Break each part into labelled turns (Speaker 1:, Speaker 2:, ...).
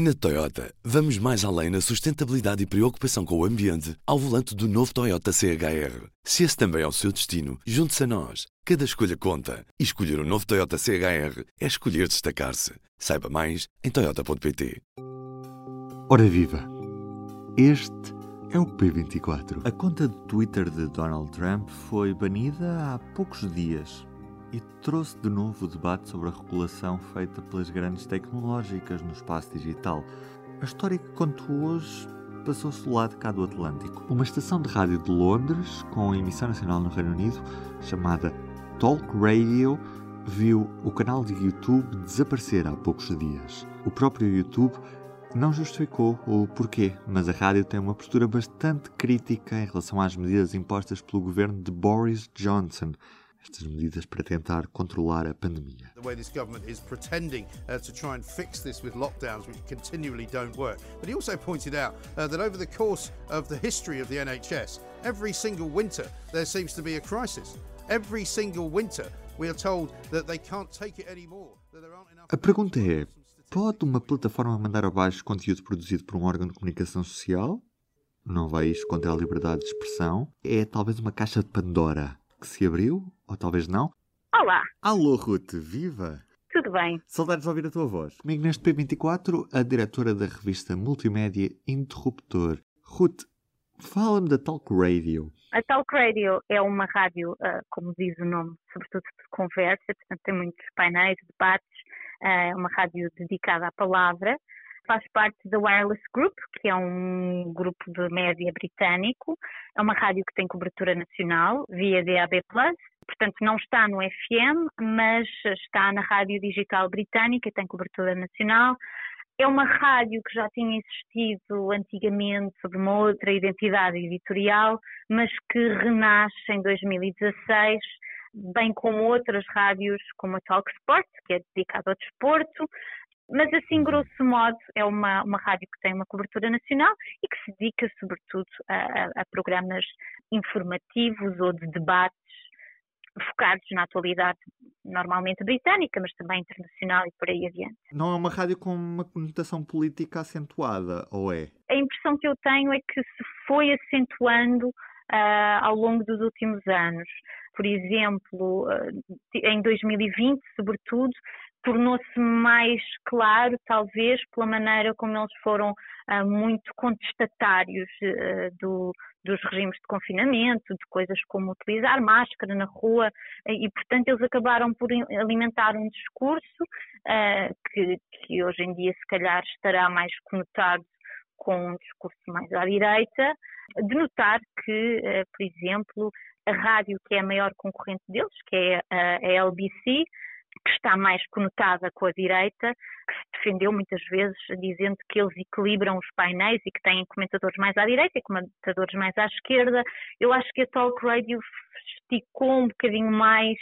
Speaker 1: Na Toyota, vamos mais além na sustentabilidade e preocupação com o ambiente ao volante do novo Toyota CHR. Se esse também é o seu destino, junte-se a nós. Cada escolha conta. E escolher o um novo Toyota CHR é escolher destacar-se. Saiba mais em Toyota.pt.
Speaker 2: Ora viva! Este é o P24. A conta de Twitter de Donald Trump foi banida há poucos dias e trouxe de novo o debate sobre a regulação feita pelas grandes tecnológicas no espaço digital. A história que conto hoje passou-se do lado cá do Atlântico. Uma estação de rádio de Londres, com emissão nacional no Reino Unido, chamada Talk Radio, viu o canal de YouTube desaparecer há poucos dias. O próprio YouTube não justificou o porquê, mas a rádio tem uma postura bastante crítica em relação às medidas impostas pelo governo de Boris Johnson estas medidas para tentar controlar a pandemia. The way this government is pretending uh, to try and fix this with lockdowns which continually don't work. But he also pointed out uh, that over the course of the history of the NHS, every single winter there seems to be a crisis. Every single winter we are told that they can't take it anymore. A pergunta é: pode uma plataforma mandar abaixo conteúdo produzido por um órgão de comunicação social? Não vai isto contra a liberdade de expressão? É talvez uma caixa de Pandora que se abriu, ou talvez não.
Speaker 3: Olá!
Speaker 2: Alô, Ruth, viva!
Speaker 3: Tudo bem?
Speaker 2: Saudades de ouvir a tua voz. Comigo neste P24, a diretora da revista multimédia Interruptor. Ruth, fala-me da Talk Radio.
Speaker 3: A Talk Radio é uma rádio, uh, como diz o nome, sobretudo de conversa, portanto tem muitos painéis, debates, uh, é uma rádio dedicada à palavra faz parte da Wireless Group, que é um grupo de média britânico. É uma rádio que tem cobertura nacional via DAB+. Portanto, não está no FM, mas está na rádio digital britânica e tem cobertura nacional. É uma rádio que já tinha existido antigamente sob uma outra identidade editorial, mas que renasce em 2016 bem como outras rádios como a Talk Sport, que é dedicada ao desporto, mas assim, grosso modo, é uma, uma rádio que tem uma cobertura nacional e que se dedica sobretudo a, a, a programas informativos ou de debates focados na atualidade normalmente britânica, mas também internacional e por aí adiante.
Speaker 2: Não é uma rádio com uma conotação política acentuada, ou é?
Speaker 3: A impressão que eu tenho é que se foi acentuando uh, ao longo dos últimos anos. Por exemplo, uh, em 2020, sobretudo, tornou-se mais claro, talvez, pela maneira como eles foram uh, muito contestatários uh, do, dos regimes de confinamento, de coisas como utilizar máscara na rua, e, portanto, eles acabaram por alimentar um discurso uh, que, que hoje em dia, se calhar, estará mais conotado com um discurso mais à direita, de notar que, por exemplo, a rádio que é a maior concorrente deles, que é a LBC, que está mais conotada com a direita, que se defendeu muitas vezes dizendo que eles equilibram os painéis e que têm comentadores mais à direita e comentadores mais à esquerda. Eu acho que a Talk Radio esticou um bocadinho mais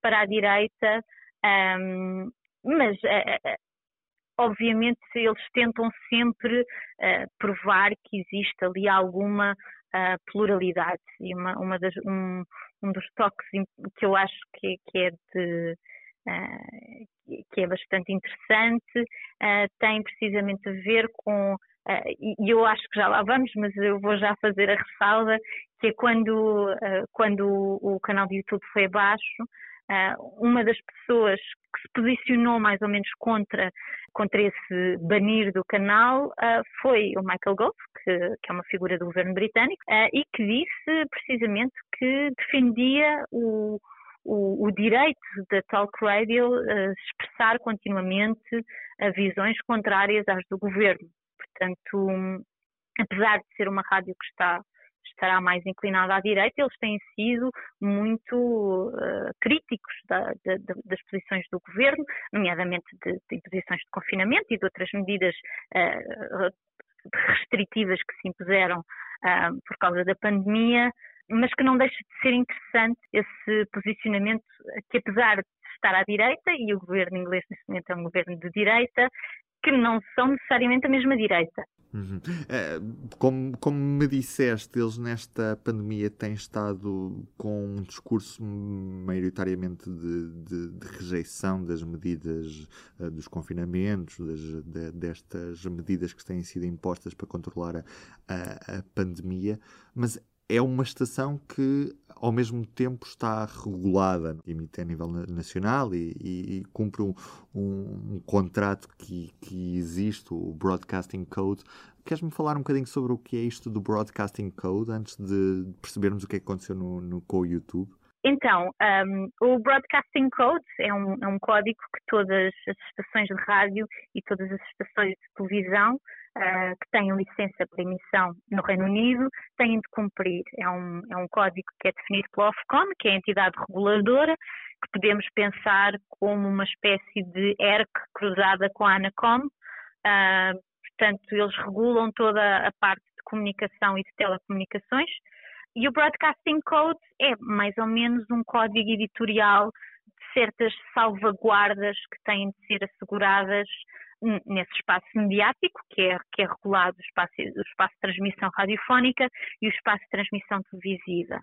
Speaker 3: para a direita, um, mas uh, obviamente eles tentam sempre uh, provar que existe ali alguma uh, pluralidade e uma, uma das, um, um, dos toques que eu acho que, que é de que é bastante interessante, uh, tem precisamente a ver com, uh, e eu acho que já lá vamos, mas eu vou já fazer a ressalva, que é quando, quando o, o canal de YouTube foi abaixo, uma das pessoas que se posicionou mais ou menos contra, contra esse banir do canal uh, foi o Michael Gove, que, que, é uma figura do governo britânico, uh, e que disse precisamente que defendia o, o, o direito da Talk Radio a expressar continuamente visões contrárias às do governo. Portanto, apesar de ser uma rádio que está estará mais inclinada à direita, eles têm sido muito uh, críticos da, da, das posições do governo, nomeadamente de, de imposições de confinamento e de outras medidas uh, restritivas que se impuseram uh, por causa da pandemia, mas que não deixa de ser interessante esse posicionamento que apesar de estar à direita, e o governo inglês neste momento é um governo de direita, que não são necessariamente a mesma direita.
Speaker 2: Uhum. É, como, como me disseste, eles nesta pandemia têm estado com um discurso maioritariamente de, de, de rejeição das medidas uh, dos confinamentos, das, de, destas medidas que têm sido impostas para controlar a, a, a pandemia, mas é uma estação que ao mesmo tempo está regulada, emite a nível nacional e, e, e cumpre um, um, um, contrato que, que existe, o Broadcasting Code. Queres-me falar um bocadinho sobre o que é isto do Broadcasting Code, antes de percebermos o que é aconteceu no, no com o YouTube?
Speaker 3: Então, um, o Broadcasting Code é um, é um código que todas as estações de rádio e todas as estações de televisão uh, que têm licença para emissão no Reino Unido têm de cumprir. É um, é um código que é definido pela Ofcom, que é a entidade reguladora, que podemos pensar como uma espécie de ERC cruzada com a ANACOM. Uh, portanto, eles regulam toda a parte de comunicação e de telecomunicações. E o Broadcasting Code é mais ou menos um código editorial de certas salvaguardas que têm de ser asseguradas nesse espaço mediático, que é, que é regulado o espaço, o espaço de transmissão radiofónica e o espaço de transmissão televisiva.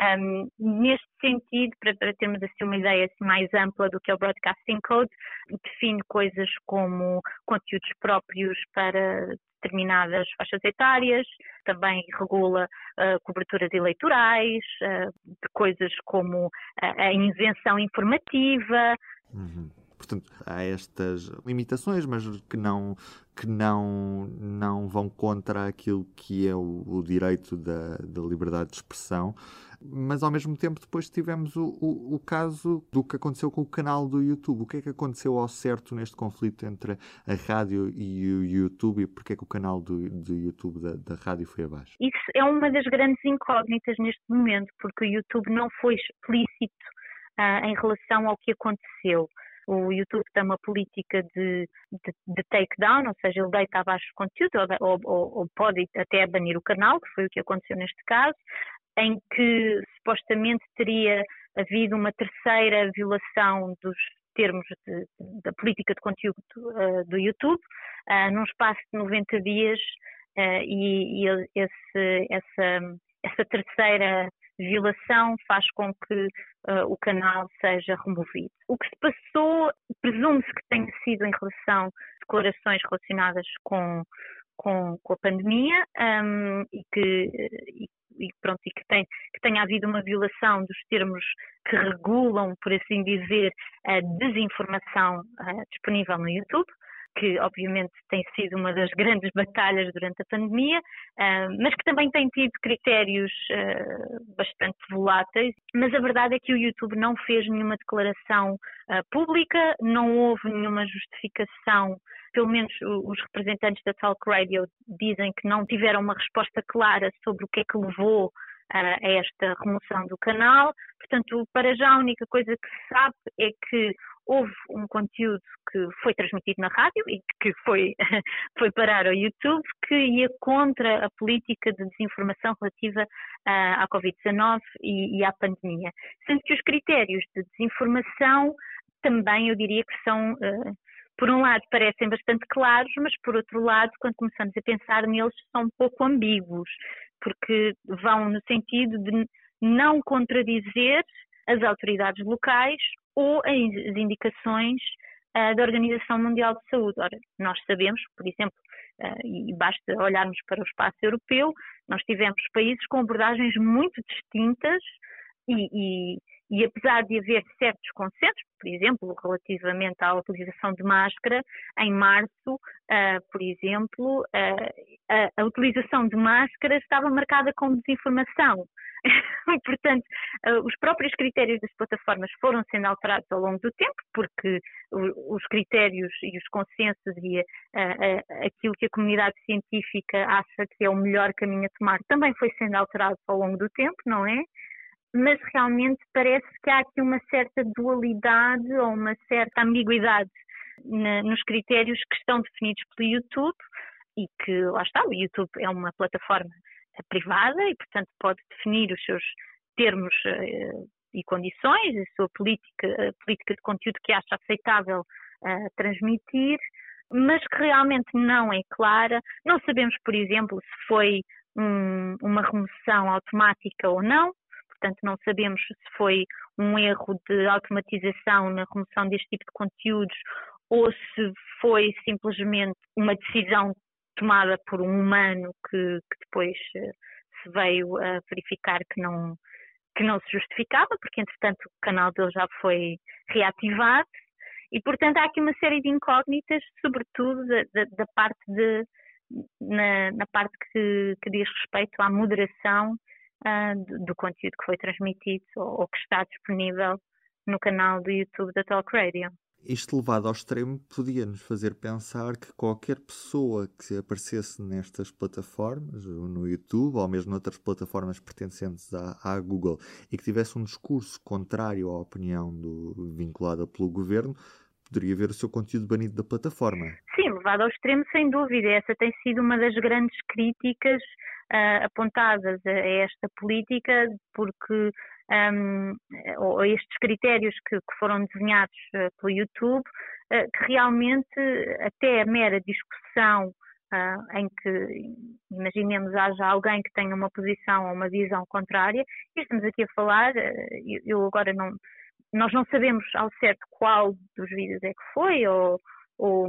Speaker 3: Um, neste sentido, para, para, termos assim uma ideia assim, mais ampla do que é o Broadcasting Code, define coisas como conteúdos próprios para determinadas faixas etárias, também regula uh, coberturas eleitorais, uh, coisas como a, a isenção informativa.
Speaker 2: Uhum. Portanto, há estas limitações, mas que não, que não, não vão contra aquilo que é o, o direito da, da liberdade de expressão mas ao mesmo tempo depois tivemos o, o, o, caso do que aconteceu com o canal do YouTube. O que é que aconteceu ao certo neste conflito entre a rádio e o YouTube e porque é que o canal do, do YouTube da, da rádio foi abaixo?
Speaker 3: Isso é uma das grandes incógnitas neste momento, porque o YouTube não foi explícito uh, em relação ao que aconteceu o YouTube tem uma política de, de, de takedown, ou seja, ele deita abaixo o conteúdo ou, ou, ou, pode até banir o canal, que foi o que aconteceu neste caso, em que supostamente teria havido uma terceira violação dos termos de, da política de conteúdo uh, do YouTube, uh, num espaço de 90 dias, uh, e, e esse, essa, essa terceira violação faz com que uh, o canal seja removido. O que se passou, presume-se que tenha sido em relação a declarações relacionadas com, com, com a pandemia um, e que e, e pronto e que, tem, que tenha havido uma violação dos termos que regulam, por assim dizer, a desinformação uh, disponível no YouTube que obviamente tem sido uma das grandes batalhas durante a pandemia, uh, mas que também tem tido critérios uh, bastante voláteis. Mas a verdade é que o YouTube não fez nenhuma declaração uh, pública, não houve nenhuma justificação. Pelo menos os representantes da Talk Radio dizem que não tiveram uma resposta clara sobre o que é que levou a esta remoção do canal. Portanto, para já a única coisa que se sabe é que houve um conteúdo que foi transmitido na rádio e que foi, foi parar ao YouTube que ia contra a política de desinformação relativa à, à Covid-19 e, e, à pandemia. Sendo que os critérios de desinformação também eu diria que são, uh, por um lado, parecem bastante claros, mas por outro lado, quando começamos a pensar neles, são um pouco ambíguos, porque vão no sentido de não contradizer as autoridades locais ou as indicações uh, da Organização Mundial de Saúde. Ora, nós sabemos, por exemplo, uh, e basta olharmos para o espaço europeu, nós tivemos países com abordagens muito distintas e, e, e apesar de haver certos consensos, por exemplo, relativamente à utilização de máscara, em março, uh, por exemplo, a, a utilização de máscara estava marcada com desinformação. Portanto, uh, os próprios critérios das plataformas foram sendo alterados ao longo do tempo, porque os critérios e os consensos e aquilo que a comunidade científica acha que é o melhor caminho a tomar também foi sendo alterado ao longo do tempo, não é? Mas realmente parece que há aqui uma certa dualidade ou uma certa ambiguidade na, nos critérios que estão definidos pelo YouTube e que, lá está, o YouTube é uma plataforma privada e, portanto, pode definir os seus termos uh, e condições, a sua política, a política de conteúdo que acha aceitável uh, transmitir, mas que realmente não é clara. Não sabemos, por exemplo, se foi um, uma remoção automática ou não, portanto, não sabemos se foi um erro de automatização na remoção deste tipo de conteúdos ou se foi simplesmente uma decisão tomada por um humano que, que depois eh, se veio a verificar que não, que não se justificava, porque entretanto o canal dele já foi reativado. E portanto há aqui uma série de incógnitas, sobretudo da, da, da parte de na, na, parte que, que, diz respeito à moderação uh, do, do, conteúdo que foi transmitido ou, ou que está disponível no canal do YouTube da Talk Radio.
Speaker 2: Isto levado ao extremo podia nos fazer pensar que qualquer pessoa que aparecesse nestas plataformas, no YouTube ou mesmo noutras plataformas pertencentes à, à Google, e que tivesse um discurso contrário à opinião do, vinculada pelo governo, poderia ver o seu conteúdo banido da plataforma.
Speaker 3: Sim, levado ao extremo, sem dúvida. Essa tem sido uma das grandes críticas uh, apontadas a, a esta política, porque um, ou estes critérios que, que foram desenhados uh, pelo YouTube, uh, que realmente até a mera discussão uh, em que, imaginemos, haja alguém que tenha uma posição ou uma visão contrária, e estamos aqui a falar, eu, eu, agora não, nós não sabemos ao certo qual dos vídeos é que foi, ou, ou,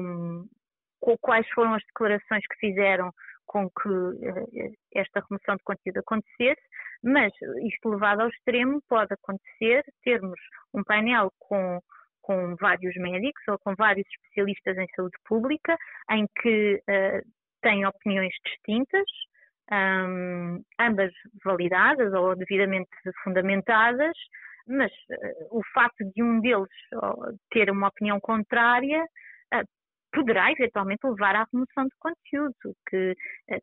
Speaker 3: ou quais foram as declarações que fizeram com que esta remoção de conteúdo acontecesse, mas isto levado ao extremo pode acontecer termos um painel com, com vários médicos ou com vários especialistas em saúde pública em que uh, têm opiniões distintas, um, ambas validadas ou devidamente fundamentadas, mas uh, o facto de um deles ter uma opinião contrária poderá eventualmente levar à remoção de conteúdo, que eh,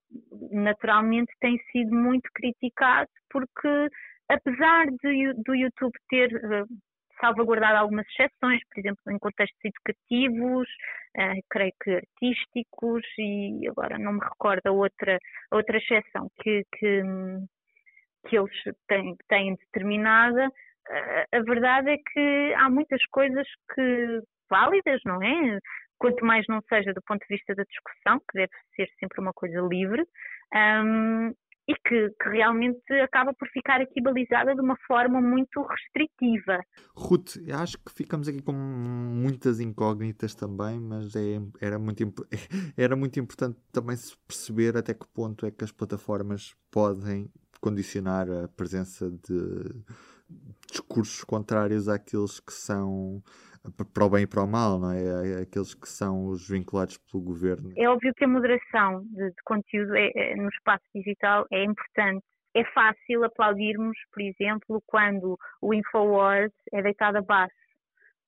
Speaker 3: naturalmente tem sido muito criticado porque apesar de, do YouTube ter uh, salvaguardado algumas exceções, por exemplo, em contextos educativos, uh, creio que artísticos, e agora não me recordo a outra, a outra exceção que, que, que eles têm, têm determinada, a verdade é que há muitas coisas que válidas, não é? Quanto mais não seja do ponto de vista da discussão, que deve ser sempre uma coisa livre, um, e que, que, realmente acaba por ficar aqui balizada de uma forma muito restritiva.
Speaker 2: Ruth, acho que ficamos aqui com muitas incógnitas também, mas é, era, muito, era muito importante também se perceber até que ponto é que as plataformas podem condicionar a presença de discursos contrários àqueles que são para o bem e para o mal, não é? é? Aqueles que são os vinculados pelo governo.
Speaker 3: É óbvio que a moderação de, de conteúdo é, é, no espaço digital é importante. É fácil aplaudirmos, por exemplo, quando o Infowars é deitado abaixo,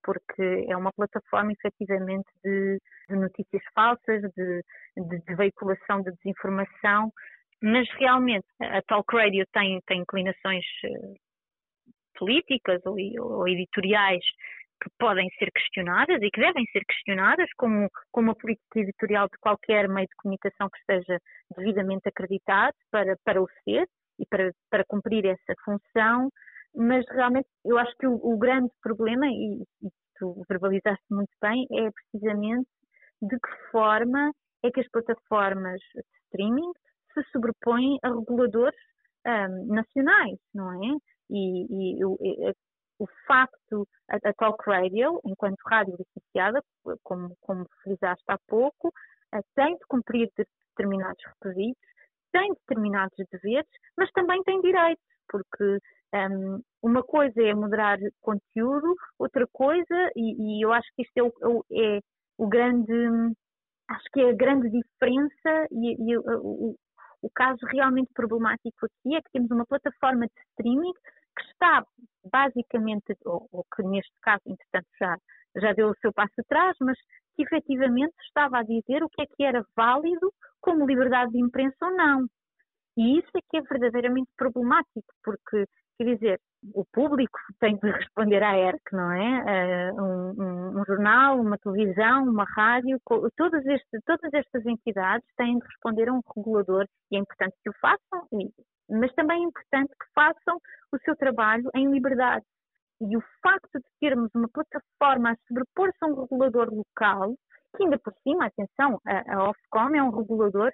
Speaker 3: porque é uma plataforma efetivamente de, de notícias falsas, de, de, de veiculação de desinformação, mas realmente a Talk Radio tem, tem inclinações eh, políticas ou, ou editoriais que podem ser questionadas e que devem ser questionadas, como, como a política editorial de qualquer meio de comunicação que esteja devidamente acreditado para, para o ser e para, para cumprir essa função, mas realmente eu acho que o, o grande problema, e, e tu verbalizaste muito bem, é precisamente de que forma é que as plataformas de streaming se sobrepõem a reguladores um, nacionais, não é? E, e, o facto, a, a Talk Radio, enquanto rádio licenciada, como, como frisaste há pouco, uh, tem de cumprir determinados requisitos, tem determinados deveres, mas também tem direitos, porque um, ehm, uma coisa é moderar conteúdo, outra coisa, e, e eu acho que isto é o, é o, grande, acho que é a grande diferença e, e o, o caso realmente problemático aqui é que temos uma plataforma de streaming que está basicamente, ou, ou, que neste caso, entretanto, já, já deu o seu passo atrás, mas que efetivamente estava a dizer o que é que era válido como liberdade de imprensa ou não. E isso é que é verdadeiramente problemático, porque, quer dizer, o público tem de responder à ERC, não é? Um, um, um, jornal, uma televisão, uma rádio, todas, este, todas estas entidades têm de responder a um regulador e é importante que o façam, e, mas também é importante que façam o seu trabalho em liberdade. E o facto de termos uma plataforma a sobrepor-se a um regulador local que ainda por cima, atenção, a, a Ofcom é um regulador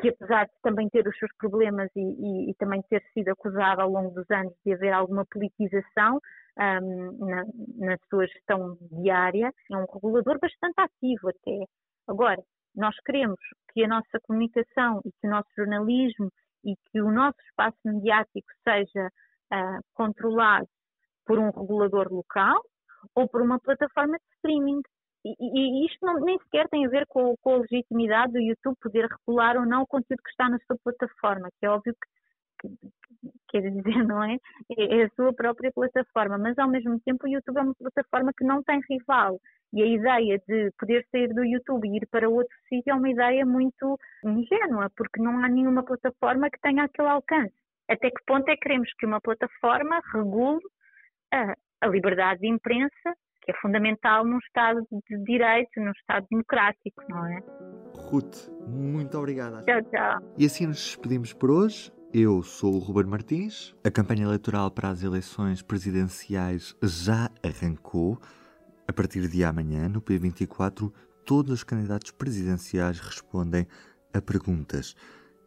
Speaker 3: que apesar de também ter os seus problemas e, e, e, também ter sido acusado ao longo dos anos de haver alguma politização um, na, na, sua gestão diária, é um regulador bastante ativo até. Agora, nós queremos que a nossa comunicação e que o nosso jornalismo e que o nosso espaço mediático seja uh, controlado por um regulador local ou por uma plataforma de streaming. E, e isto não, nem sequer tem a ver com, com, a legitimidade do YouTube poder regular ou não o conteúdo que está na sua plataforma, que é óbvio que, quer dizer, não é? é? É a sua própria plataforma, mas ao mesmo tempo o YouTube é uma plataforma que não tem rival. E a ideia de poder sair do YouTube e ir para outro sítio é uma ideia muito ingênua, porque não há nenhuma plataforma que tenha aquele alcance. Até que ponto é que queremos que uma plataforma regule a, a liberdade de imprensa, que é fundamental num Estado de direito, num Estado democrático, não é?
Speaker 2: Ruth, muito obrigada.
Speaker 3: Tchau, tchau.
Speaker 2: E assim nos despedimos por hoje. Eu sou o Ruben Martins. A campanha eleitoral para as eleições presidenciais já arrancou. A partir de amanhã, no P24, todos os candidatos presidenciais respondem a perguntas.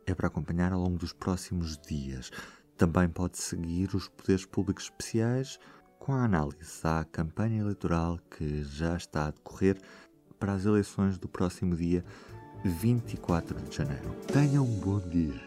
Speaker 2: É para acompanhar ao longo dos próximos dias. Também pode seguir os poderes públicos especiais com a análise à campanha eleitoral que já está a decorrer para as eleições do próximo dia 24 de janeiro. Tenham um bom dia.